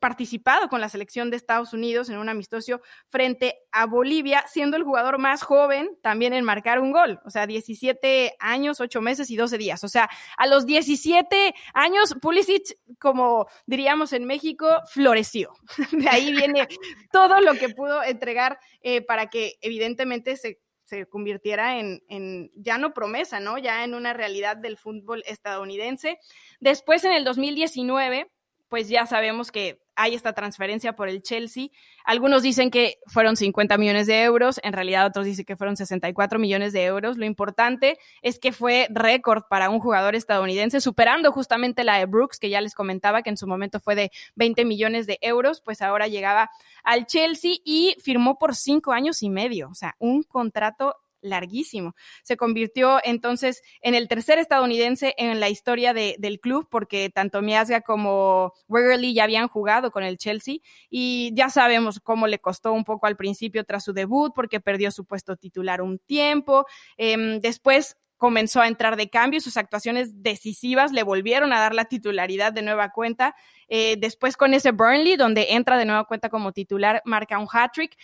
participado con la selección de Estados Unidos en un amistoso frente a Bolivia, siendo el jugador más joven también en marcar un gol, o sea, 17 años, 8 meses y 12 días. O sea, a los 17 años, Pulisic, como diríamos en México, floreció. *laughs* De ahí viene todo lo que pudo entregar eh, para que evidentemente se se convirtiera en, en, ya no promesa, ¿no? Ya en una realidad del fútbol estadounidense. Después, en el 2019, pues ya sabemos que hay esta transferencia por el Chelsea. Algunos dicen que fueron 50 millones de euros, en realidad otros dicen que fueron 64 millones de euros. Lo importante es que fue récord para un jugador estadounidense, superando justamente la de Brooks, que ya les comentaba que en su momento fue de 20 millones de euros, pues ahora llegaba al Chelsea y firmó por cinco años y medio, o sea, un contrato larguísimo. Se convirtió entonces en el tercer estadounidense en la historia del club porque tanto Miasga como Wegerly ya habían jugado con el Chelsea y ya sabemos cómo le costó un poco al principio tras su debut porque perdió su puesto titular un tiempo. Em, después comenzó a entrar de cambio, sus actuaciones decisivas le volvieron a dar la titularidad de nueva cuenta. Eh, después con ese Burnley, donde entra de nueva cuenta como titular, marca un hat-trick.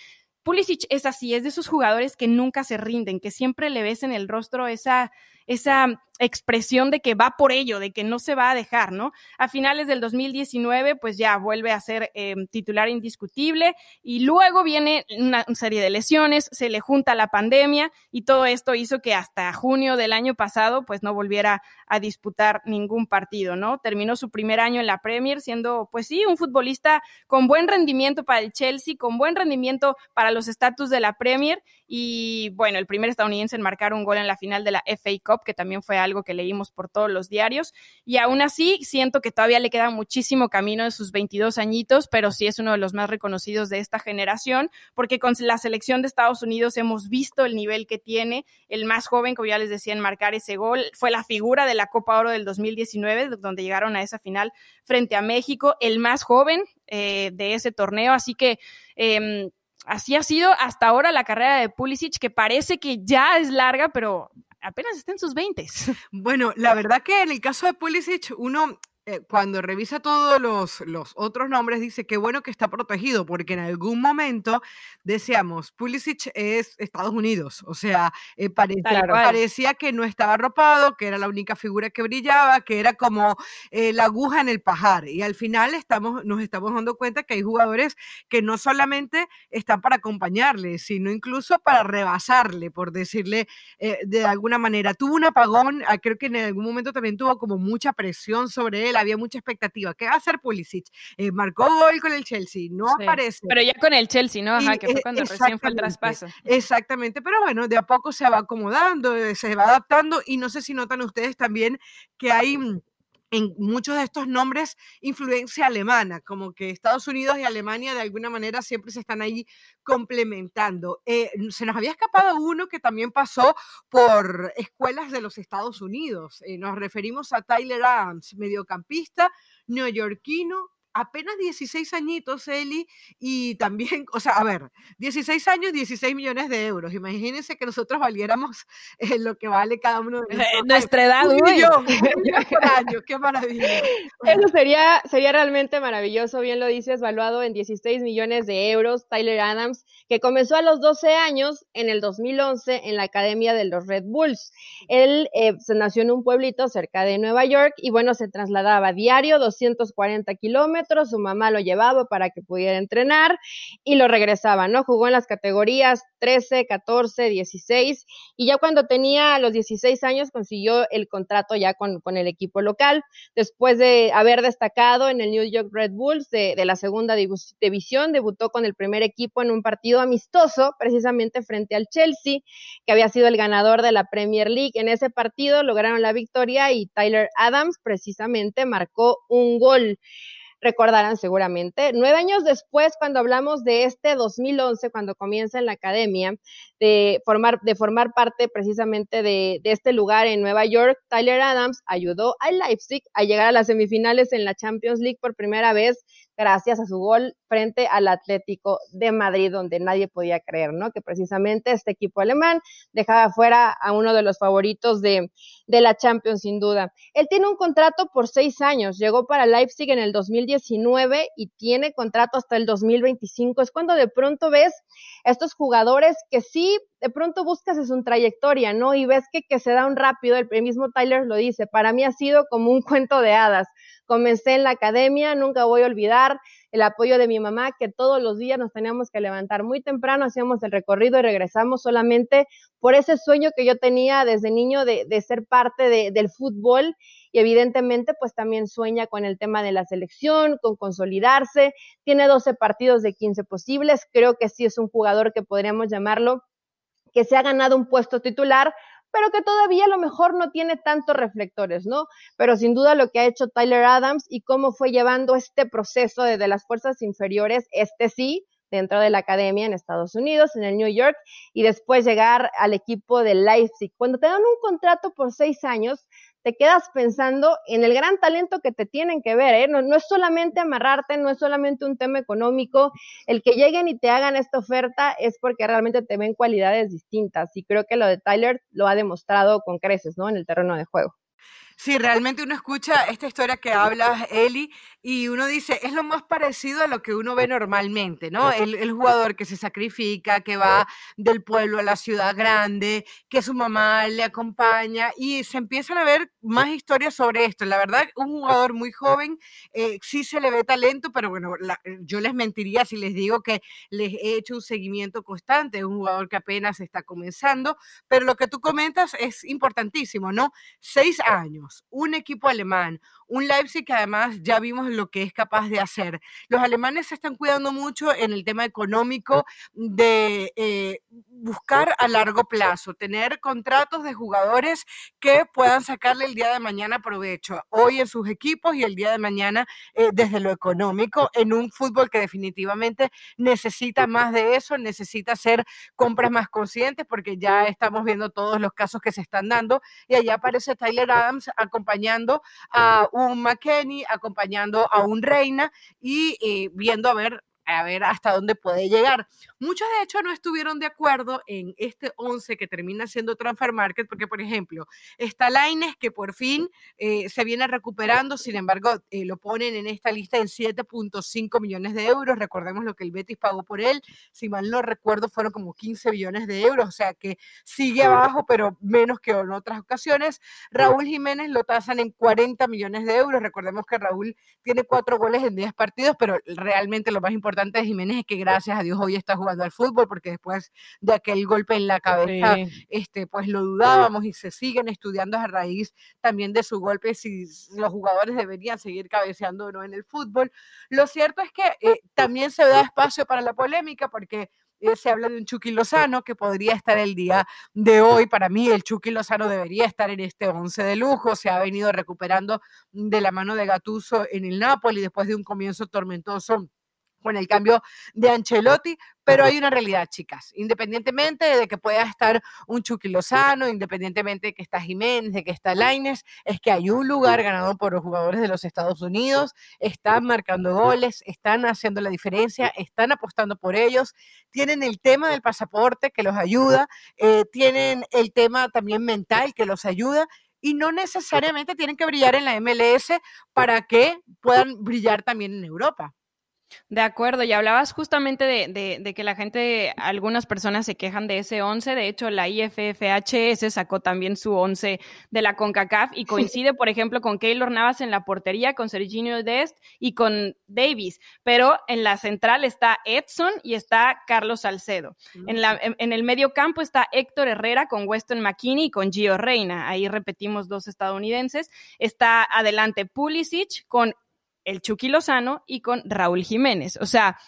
Pulisic es así, es de esos jugadores que nunca se rinden, que siempre le ves en el rostro esa, esa expresión de que va por ello, de que no se va a dejar, ¿no? A finales del 2019, pues ya vuelve a ser eh, titular indiscutible y luego viene una, serie de lesiones, se le junta la pandemia y todo esto hizo que hasta junio del año pasado, pues no volviera a disputar ningún partido, ¿no? Terminó su primer año en la Premier siendo, pues sí, un futbolista con buen rendimiento para el Chelsea, con buen rendimiento para los estatus de la Premier y bueno, el primer estadounidense en marcar un gol en la final de la FA Cup, que también fue algo que leímos por todos los diarios. Y aún así, siento que todavía le queda muchísimo camino de sus 22 añitos, pero sí es uno de los más reconocidos de esta generación, porque con la selección de Estados Unidos hemos visto el nivel que tiene. El más joven, como ya les decía, en marcar ese gol, fue la figura de la Copa Oro del 2019, donde llegaron a esa final frente a México, el más joven eh, de ese torneo. Así que. Eh, así ha sido hasta ahora la carrera de Pulisic, que parece que ya es larga, pero apenas está en sus 20. Bueno, la verdad que en el caso de Pulisic, uno eh, cuando revisa todos los, los, otros nombres, dice que bueno que está protegido, porque en algún momento decíamos, Pulisic es Estados Unidos, o sea, eh, parecía, que no estaba arropado, que era la única figura que brillaba, que era como eh, la aguja en el pajar, y al final estamos, nos estamos dando cuenta que hay jugadores que no solamente están para acompañarle, sino incluso para rebasarle, por decirle de alguna manera. Tuvo un apagón, ah, creo que en algún momento también tuvo como mucha presión sobre él, había mucha expectativa. ¿Qué va a hacer Pulisic? Eh, marcó gol con el Chelsea, no aparece. Pero ya con el Chelsea, ¿no? Ajá, que fue cuando recién fue el traspaso. Exactamente, pero bueno, de a poco se va acomodando, eh, se va adaptando y no sé si notan ustedes también que hay mm, en muchos de estos nombres influencia alemana, como que Estados Unidos y Alemania de alguna manera siempre se están ahí complementando. Eh, se nos había escapado uno que también pasó por escuelas de los Estados Unidos. Eh, nos referimos a Tyler Adams, mediocampista neoyorquino, apenas 16 añitos, Eli, y también, o sea, a ver, 16 años, 16 millones de euros. Imagínense que nosotros valiéramos eh, lo que vale cada uno de *laughs* nuestra edad. *laughs* año, qué maravilla. *laughs* Eso sería, sería realmente maravilloso, bien lo dices, valuado en 16 millones de euros, Tyler Adams, que comenzó a los 12 años en el 2011 en la Academia de los Red Bulls. Él eh, se nació en un pueblito cerca de Nueva York y bueno, se trasladaba diario 240 kilómetros su mamá lo llevaba para que pudiera entrenar y lo regresaba, ¿no? Jugó en las categorías 13, 14, 16 y ya cuando tenía los 16 años consiguió el contrato ya con, el equipo local, después de haber destacado en el New York Red Bulls de la segunda división, debutó con el primer equipo en un partido amistoso, precisamente frente al Chelsea, que había sido el ganador de la Premier League. En ese partido lograron la victoria y Tyler Adams precisamente marcó un gol recordarán seguramente. Nueve años después, cuando hablamos de este 2011, cuando comienza en la academia, de formar, de formar parte precisamente de, de este lugar en Nueva York, Tyler Adams ayudó al Leipzig a llegar a las semifinales en la Champions League por primera vez gracias a su gol frente al Atlético de Madrid, donde nadie podía creer, ¿no? Que precisamente este equipo alemán dejaba fuera a uno de los favoritos de, la Champions, sin duda. Él tiene un contrato por seis años, llegó para Leipzig en el 2019 y tiene contrato hasta el 2025. Es cuando de pronto ves estos jugadores que sí, de pronto buscas su trayectoria, ¿no? Y ves que, que se da un rápido, el mismo Tyler lo dice, para mí ha sido como un cuento de hadas Comencé en la academia, nunca voy a olvidar el apoyo de mi mamá, que todos los días nos teníamos que levantar muy temprano, hacíamos el recorrido y regresamos solamente por ese sueño que yo tenía desde niño de, ser parte del fútbol. Y evidentemente pues también sueña con el tema de la selección, con consolidarse, tiene 12 partidos de 15 posibles, creo que sí es un jugador que podríamos llamarlo que se ha ganado un puesto titular, pero que todavía a lo mejor no tiene tantos reflectores, ¿no? Pero sin duda lo que ha hecho Tyler Adams y cómo fue llevando este proceso desde las fuerzas inferiores, este sí, dentro de la academia en Estados Unidos, en el New York, y después llegar al equipo de Leipzig. Cuando te dan un contrato por seis años, te quedas pensando en el gran talento que te tienen que ver, ¿eh? no, no, es solamente amarrarte, no es solamente un tema económico, el que lleguen y te hagan esta oferta es porque realmente te ven cualidades distintas y creo que lo de Tyler lo ha demostrado con creces, ¿no? En el terreno de juego. Sí, realmente uno escucha esta historia que hablas, Eli, y uno dice, es lo más parecido a lo que uno ve normalmente, ¿no? El, jugador que se sacrifica, que va del pueblo a la ciudad grande, que su mamá le acompaña, y se empiezan a ver más historias sobre esto. La verdad, un jugador muy joven, eh, sí se le ve talento, pero bueno, yo les mentiría si les digo que les he hecho un seguimiento constante, es un jugador que apenas está comenzando, pero lo que tú comentas es importantísimo, ¿no? Seis años, un equipo alemán, un Leipzig que además ya vimos lo que es capaz de hacer. Los alemanes se están cuidando mucho en el tema económico de eh, buscar a largo plazo, tener contratos de jugadores que puedan sacarle el día de mañana provecho, hoy en sus equipos y el día de mañana eh, desde lo económico, en un fútbol que definitivamente necesita más de eso, necesita hacer compras más conscientes, porque ya estamos viendo todos los casos que se están dando, y allá aparece Tyler Adams acompañando a un un McKenny acompañando a un Reina y eh, viendo a ver a ver hasta dónde puede llegar. Muchos de hecho no estuvieron de acuerdo en este 11 que termina siendo Transfer Market, porque por ejemplo, está Laines que por fin eh, se viene recuperando, sin embargo, eh, lo ponen en esta lista en 7.5 millones de euros. Recordemos lo que el Betis pagó por él, si mal no recuerdo, fueron como 15 millones de euros, o sea que sigue abajo, pero menos que en otras ocasiones. Raúl Jiménez lo tasan en 40 millones de euros. Recordemos que Raúl tiene cuatro goles en 10 partidos, pero realmente lo más importante de Jiménez es que gracias a Dios hoy está jugando al fútbol, porque después de aquel golpe en la cabeza, este, pues lo dudábamos y se siguen estudiando a raíz también de su golpe si los jugadores deberían seguir cabeceando o no en el fútbol. Lo cierto es que eh, también se da espacio para la polémica porque eh, se habla de un Chucky Lozano que podría estar el día de hoy. Para mí, el Chucky Lozano debería estar en este 11 de lujo. Se ha venido recuperando de la mano de Gatuso en el Napoli después de un comienzo tormentoso con el cambio de Ancelotti, pero hay una realidad, chicas, independientemente de que pueda estar un Chucky Lozano, independientemente de que está Jiménez, de que está Laines, es que hay un lugar ganado por los jugadores de los Estados Unidos, están marcando goles, están haciendo la diferencia, están apostando por ellos, tienen el tema del pasaporte que los ayuda, eh, tienen el tema también mental que los ayuda y no necesariamente tienen que brillar en la MLS para que puedan brillar también en Europa. De acuerdo, y hablabas justamente de, que la gente, algunas personas se quejan de ese 11, de hecho la IFFHS sacó también su 11 de la CONCACAF y *laughs* coincide, por ejemplo, con Keylor Navas en la portería, con Serginho Dest y con Davis, pero en la central está Edson y está Carlos Salcedo. En, la, en, el medio campo está Héctor Herrera con Weston McKinney y con Gio Reina, ahí repetimos dos estadounidenses, está adelante Pulisic con el Chucky Lozano y con Raúl Jiménez. O sea,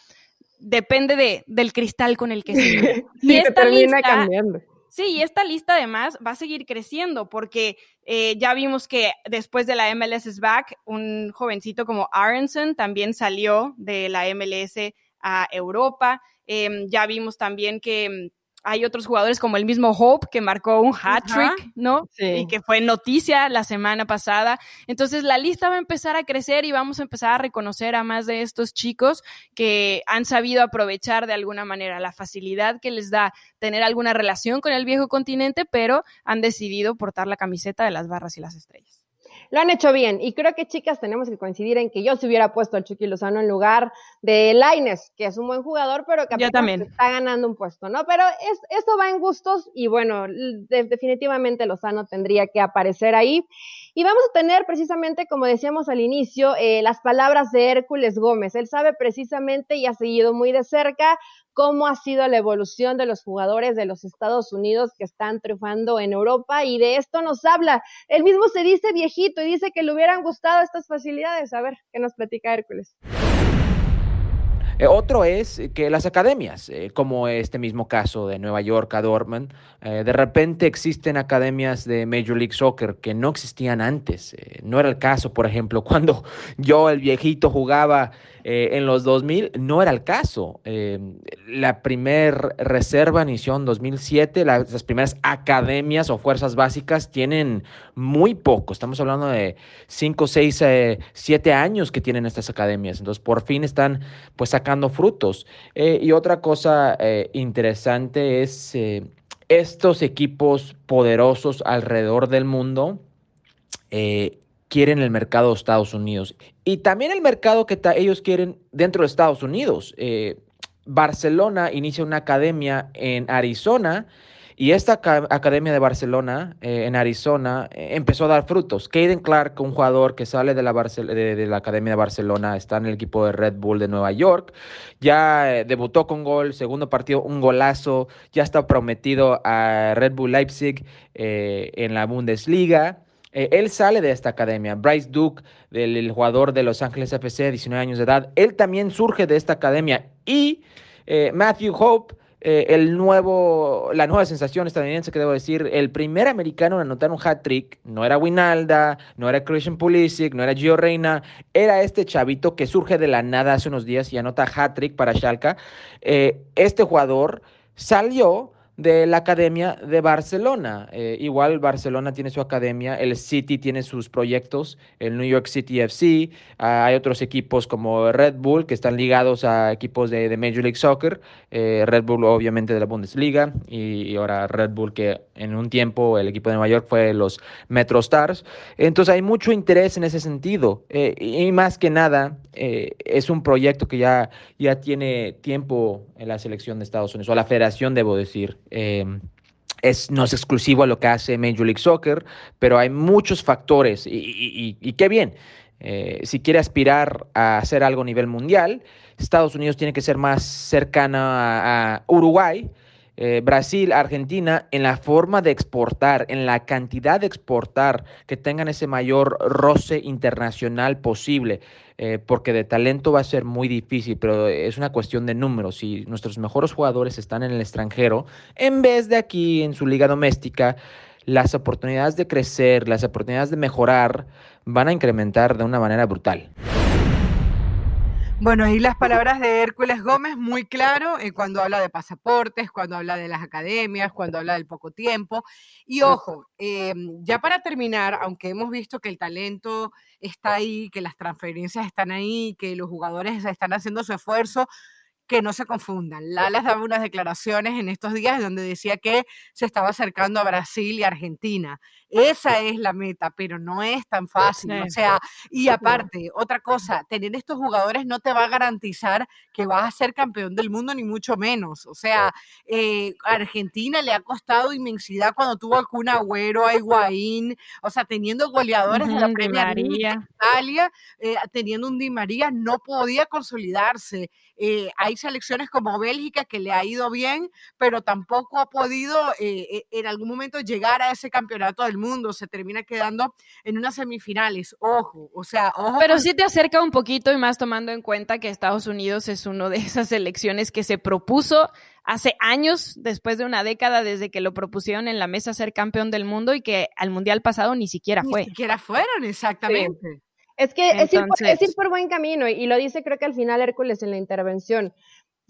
depende de, del cristal con el que se *laughs* sí, y esta lista, cambiando. Sí, y esta lista además va a seguir creciendo porque eh, ya vimos que después de la MLS is back, un jovencito como Aronson también salió de la MLS a Europa. Em, ya vimos también que hay otros jugadores como el mismo Hope que marcó un hat-trick, ¿no? Sí. Y que fue noticia la semana pasada. Entonces la lista va a empezar a crecer y vamos a empezar a reconocer a más de estos chicos que han sabido aprovechar de alguna manera la facilidad que les da tener alguna relación con el viejo continente, pero han decidido portar la camiseta de las barras y las estrellas lo han hecho bien. Y creo que, chicas, tenemos que coincidir en que yo se hubiera puesto al Chucky Lozano en lugar de Laines, que es un buen jugador, pero que está ganando un puesto, ¿no? Pero es, esto va en gustos y bueno, definitivamente Lozano tendría que aparecer ahí. Y vamos a tener precisamente, como decíamos al inicio, eh, las palabras de Hércules Gómez. Él sabe precisamente y ha seguido muy de cerca cómo ha sido la evolución de los jugadores de los Estados Unidos que están triunfando en Europa y de esto nos habla. Él mismo se dice viejito y dice que le hubieran gustado estas facilidades. A ver, ¿qué nos platica Hércules? Eh, otro es que las academias, eh, como este mismo caso de Nueva York a Dortmund, eh, de repente existen academias de Major League Soccer que no existían antes. no era el caso, por ejemplo, *laughs* cuando yo, el viejito, jugaba en los 2000, no era el caso. la primer reserva inició en 2007, las primeras academias o fuerzas básicas tienen muy poco, estamos hablando de 5, 6, 7 años que tienen estas academias, entonces por fin están pues sacando frutos. Eh, y otra cosa eh, interesante es eh, estos equipos poderosos alrededor del mundo quieren el mercado de Estados Unidos y también el mercado que ellos quieren dentro de Estados Unidos. Barcelona inicia una academia en Arizona y esta Academia de Barcelona, eh, en Arizona, eh, empezó a dar frutos. Caden Clark, un jugador que sale de la, de, la, Academia de Barcelona, está en el equipo de Red Bull de Nueva York. Ya eh, debutó con gol, segundo partido, un golazo. Ya está prometido a Red Bull Leipzig en la Bundesliga. él sale de esta academia. Bryce Duke, el jugador de Los Ángeles FC, 19 años de edad, él también surge de esta academia. Y Matthew Hope eh, el nuevo, la nueva sensación estadounidense que debo decir, el primer americano en anotar un hat-trick, no era Winalda, no era Christian Pulisic, no era Gio Reina, era este chavito que surge de la nada hace unos días y anota hat-trick para Schalke. Eh, este jugador salió de la Academia de Barcelona. Eh, igual Barcelona tiene su academia, el City tiene sus proyectos, el New York City FC, ah, hay otros equipos como Red Bull que están ligados a equipos de, Major League Soccer, eh, Red Bull obviamente de la Bundesliga y, ahora Red Bull que en un tiempo el equipo de Nueva York fue los Metro Stars. Entonces hay mucho interés en ese sentido eh, y más que nada es un proyecto que ya, ya tiene tiempo en la selección de Estados Unidos o la federación debo decir. Em, es, no es exclusivo a lo que hace Major League Soccer, pero hay muchos factores y, qué bien. Eh, si quiere aspirar a hacer algo a nivel mundial, Estados Unidos tiene que ser más cercana a, Uruguay, eh, Brasil, Argentina, en la forma de exportar, en la cantidad de exportar, que tengan ese mayor roce internacional posible. Eh, porque de talento va a ser muy difícil, pero es una cuestión de números. Si nuestros mejores jugadores están en el extranjero, en vez de aquí en su liga doméstica, las oportunidades de crecer, las oportunidades de mejorar van a incrementar de una manera brutal. Bueno, ahí las palabras de Hércules Gómez, muy claro, eh, cuando habla de pasaportes, cuando habla de las academias, cuando habla del poco tiempo. Y ojo, em, ya para terminar, aunque hemos visto que el talento está ahí, que las transferencias están ahí, que los jugadores están haciendo su esfuerzo, que no se confundan. Lala daba unas declaraciones en estos días donde decía que se estaba acercando a Brasil y Argentina. Esa es la meta, pero no es tan fácil. O sea, y aparte, otra cosa, tener estos jugadores no te va a garantizar que vas a ser campeón del mundo, ni mucho menos. O sea, eh, Argentina le ha costado inmensidad cuando tuvo a Kun Agüero, a Higuaín, o sea, teniendo goleadores de la Premier League Italia, eh, teniendo un Di María, no podía consolidarse. Eh, hay selecciones como Bélgica que le ha ido bien, pero tampoco ha podido en algún momento llegar a ese campeonato del mundo se termina quedando en unas semifinales. Ojo, o sea, ojo. Pero sí te acerca un poquito y más tomando en cuenta que Estados Unidos es uno de esas elecciones que se propuso hace años, después de una década desde que lo propusieron en la mesa ser campeón del mundo y que al mundial pasado ni siquiera fue. Ni siquiera fueron, exactamente. Es que es, ir por, es, ir por, buen camino y lo dice creo que al final Hércules en la intervención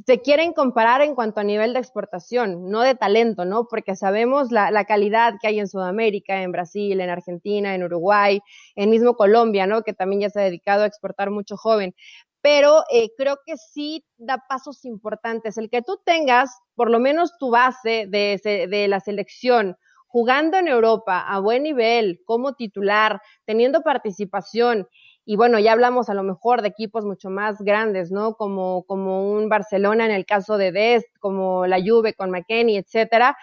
se quieren comparar en cuanto a nivel de exportación, no de talento, ¿no? Porque sabemos la, calidad que hay en Sudamérica, en Brasil, en Argentina, en Uruguay, en mismo Colombia, ¿no? Que también ya se ha dedicado a exportar mucho joven. Pero eh, creo que sí da pasos importantes. El que tú tengas por lo menos tu base de, de la selección jugando en Europa a buen nivel, como titular, teniendo participación y bueno, ya hablamos a lo mejor de equipos mucho más grandes, ¿no? Como, como un Barcelona en el caso de Dest, como la Juve con McKenny, etcétera,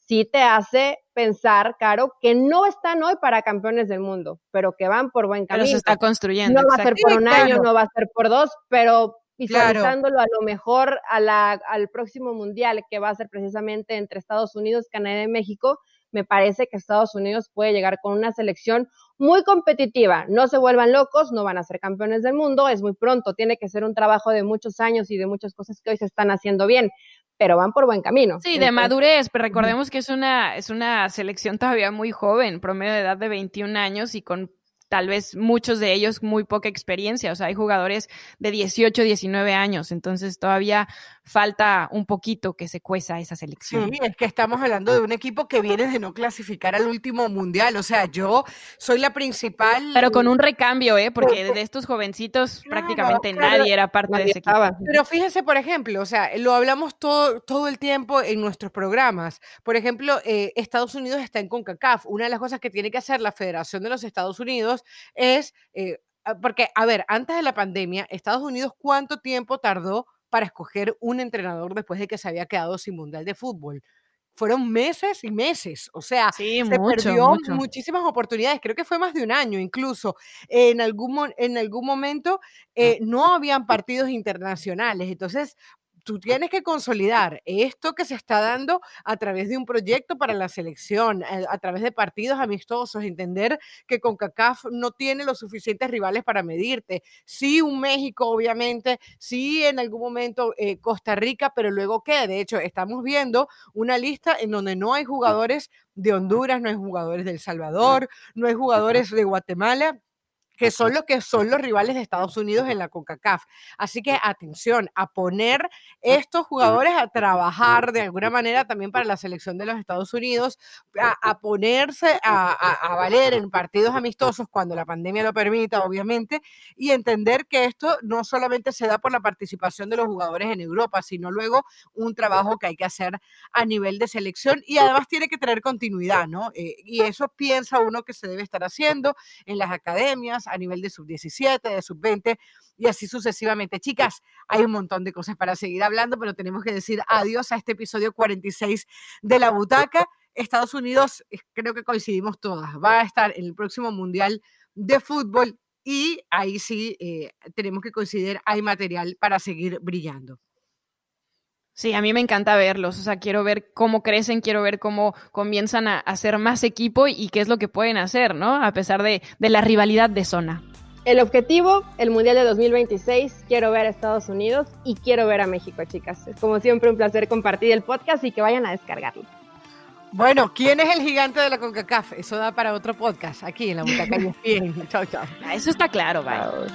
sí te hace pensar, Caro, que no están hoy para campeones del mundo, pero que van por buen camino. Pero se está construyendo. No va a ser por un año, no va a ser por dos, pero visualizándolo a lo mejor a la, al próximo mundial, que va a ser precisamente entre Estados Unidos, Canadá y México, me parece que Estados Unidos puede llegar con una selección muy competitiva. No se vuelvan locos, no van a ser campeones del mundo, es muy pronto, tiene que ser un trabajo de muchos años y de muchas cosas que hoy se están haciendo bien, pero van por buen camino. Sí, de madurez, pero recordemos que es una, es una selección todavía muy joven, promedio de edad de 21 años y con tal vez muchos de ellos muy poca experiencia, o sea, hay jugadores de 18, 19 años, entonces todavía falta un poquito que se cueza esa selección. Sí, es que estamos hablando de un equipo que viene de no clasificar al último mundial, o sea, yo soy la principal. Pero con un recambio, ¿eh? Porque de estos jovencitos prácticamente nadie era parte de ese equipo. Pero fíjense, por ejemplo, o sea, lo hablamos todo, todo el tiempo en nuestros programas. Por ejemplo, eh, Estados Unidos está en CONCACAF. Una de las cosas que tiene que hacer la Federación de los Estados Unidos es, eh, porque, a ver, antes de la pandemia, Estados Unidos, ¿cuánto tiempo tardó para escoger un entrenador después de que se había quedado sin mundial de fútbol? Fueron meses y meses, o sea, se perdió muchísimas oportunidades, creo que fue más de un año incluso. En algún, en algún momento eh, no habían partidos internacionales, entonces tú tienes que consolidar esto que se está dando a través de un proyecto para la selección, eh, a, través de partidos amistosos, entender que CONCACAF no tiene los suficientes rivales para medirte. Sí, un México, obviamente, sí, en algún momento eh, Costa Rica, pero luego qué? De hecho, estamos viendo una lista en donde no hay jugadores de Honduras, no hay jugadores de El Salvador, no hay jugadores de Guatemala que son los que son los rivales de Estados Unidos en la CONCACAF. Así que atención a poner estos jugadores a trabajar de alguna manera también para la selección de los Estados Unidos, a, ponerse a, valer en partidos amistosos cuando la pandemia lo permita, obviamente, y entender que esto no solamente se da por la participación de los jugadores en Europa, sino luego un trabajo que hay que hacer a nivel de selección y además tiene que tener continuidad, ¿no? Eh, y eso piensa uno que se debe estar haciendo en las academias, a nivel de sub-17, de sub-20 y así sucesivamente. Chicas, hay un montón de cosas para seguir hablando, pero tenemos que decir adiós a este episodio 46 de La Butaca. Estados Unidos, creo que coincidimos todas, va a estar en el próximo Mundial de Fútbol y ahí sí eh, tenemos que coincidir, hay material para seguir brillando. Sí, a mí me encanta verlos, o sea, quiero ver cómo crecen, quiero ver cómo comienzan a hacer más equipo y qué es lo que pueden hacer, ¿no? A pesar de, de la rivalidad de zona. El objetivo, el Mundial de 2026, quiero ver a Estados Unidos y quiero ver a México, chicas. Es como siempre un placer compartir el podcast y que vayan a descargarlo. Bueno, ¿quién es el gigante de la CONCACAF? Eso da para otro podcast aquí en la butaca. Bien, *laughs* chao, chao. Ah, eso está claro, bye.